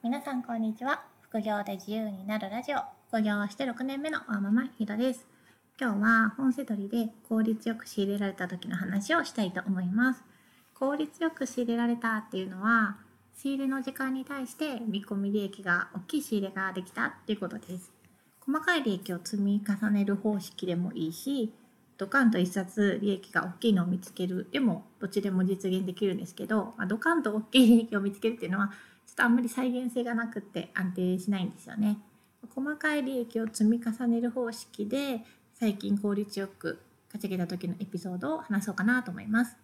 皆さんこんにちは。副業で自由になるラジオ。副業をして6年目のワーママひろです。今日は本セドリで効率よく仕入れられた時の話をしたいと思います。効率よく仕入れられたっていうのは仕入れの時間に対して見込み利益が大きい仕入れができたっていうことです。細かい利益を積み重ねる方式でもいいしドカンと一冊利益が大きいのを見つける。でもどっちでも実現できるんですけど、まあ、ドカンと大きい利益を見つけるっていうのはとあんまり再現性がなくって安定しないんですよね。細かい利益を積み重ねる方式で最近効率よく稼げた時のエピソードを話そうかなと思います。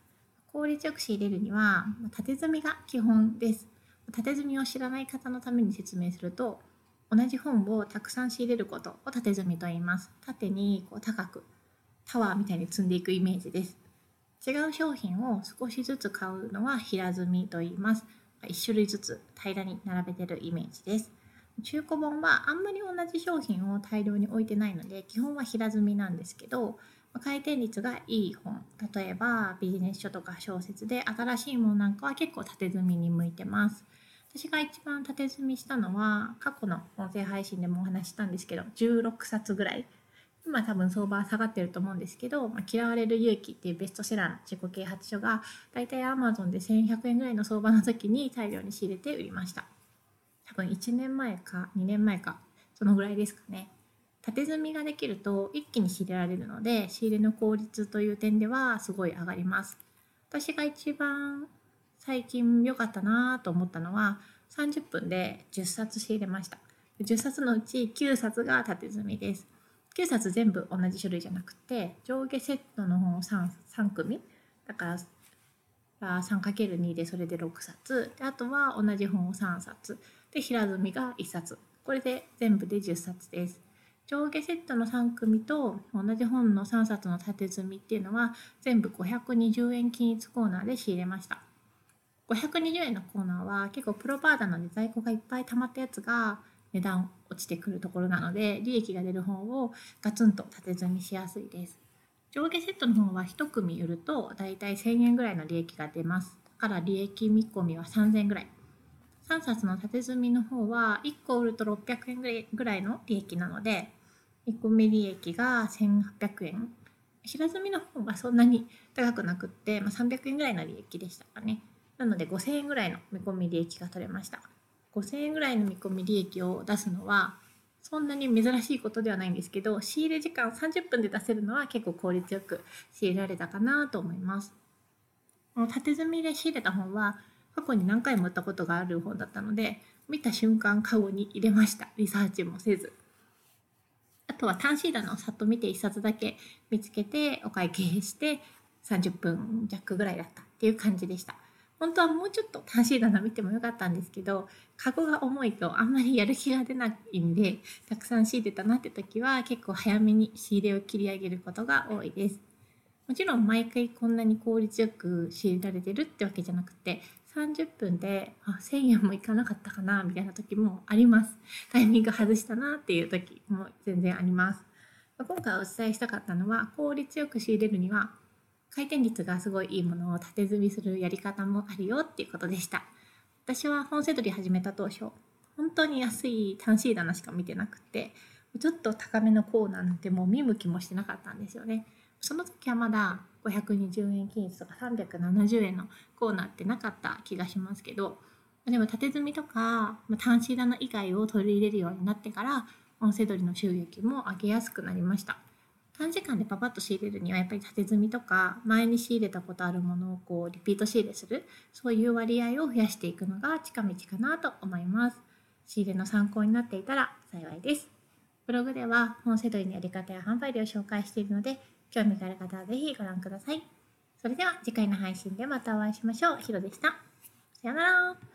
効率よく仕入れるには縦積みが基本です。縦積みを知らない方のために説明すると同じ本をたくさん仕入れることを縦積みと言います。縦にこう高くタワーみたいに積んでいくイメージです。違う商品を少しずつ買うのは平積みと言います。1種類ずつ平らに並べてるイメージです。中古本はあんまり同じ商品を大量に置いてないので基本は平積みなんですけど回転率がいい本例えばビジネス書とか小説で新しいものなんかは結構縦積みに向いてます私が一番縦積みしたのは過去の音声配信でもお話したんですけど16冊ぐらい今多分相場は下がってると思うんですけど「まあ、嫌われる勇気」っていうベストセラーの自己啓発書が大体 Amazon で1100円ぐらいの相場の時に大量に仕入れて売りました。多分1年前か2年前かそのぐらいですかね。縦積みができると一気に仕入れられるので仕入れの効率という点ではすごい上がります。私が一番最近良かったなと思ったのは30分で10冊仕入れました。10冊のうち9冊が縦積みです。9冊全部同じ種類じゃなくて上下セットの本を 3, 3組。だから 3×2 でそれで6冊。であとは同じ本を3冊。で平積みが1冊。これで全部で10冊です。上下セットの3組と同じ本の3冊の縦積みっていうのは全部520円均一コーナーで仕入れました。520円のコーナーは結構プロパーダなので在庫がいっぱい溜まったやつが値段落ちてくるところなので利益が出る本をガツンと縦積みしやすいです。上下セットの本は1組売るとだいたい1000円ぐらいの利益が出ます。だから利益見込みは3000円ぐらい。3冊の縦積みの方は1個売ると600円ぐらいの利益なので1個目利益が1800円。平積みの方はそんなに高くなくって、まあ、300円ぐらいの利益でしたかね。なので5000円ぐらいの見込み利益が取れました。5000円ぐらいの見込み利益を出すのはそんなに珍しいことではないんですけど仕入れ時間30分で出せるのは結構効率よく仕入れられたかなと思います。この縦積みで仕入れた本は過去に何回も売ったことがある本だったので見た瞬間カゴに入れました。リサーチもせず。あとは単シーダのさっと見て1冊だけ見つけてお会計して30分弱ぐらいだったっていう感じでした。本当はもうちょっと単身棚見てもよかったんですけどカゴが重いとあんまりやる気が出ないんでたくさん仕入れたなって時は結構早めに仕入れを切り上げることが多いです。もちろん毎回こんなに効率よく仕入れられてるってわけじゃなくて30分であ1000円もいかなかったかなみたいな時もあります。タイミング外したなっていう時も全然あります。今回お伝えしたかったのは効率よく仕入れるには回転率がすごいいいものを縦積みするやり方もあるよっていうことでした。私は本セドリ始めた当初、本当に安い単シー棚しか見てなくて、ちょっと高めのコーナーなんてもう見向きもしてなかったんですよね。その時はまだ520円均一とか370円のコーナーってなかった気がしますけど、でも縦積みとか単シー棚以外を取り入れるようになってから、音声取りの収益も上げやすくなりました。短時間でパパッと仕入れるにはやっぱり縦積みとか前に仕入れたことあるものをこうリピート仕入れするそういう割合を増やしていくのが近道かなと思います。仕入れの参考になっていたら幸いです。ブログでは本セドリのやり方や販売量を紹介しているので興味がある方はぜひご覧ください。それでは次回の配信でまたお会いしましょう。ひろでした。さようなら。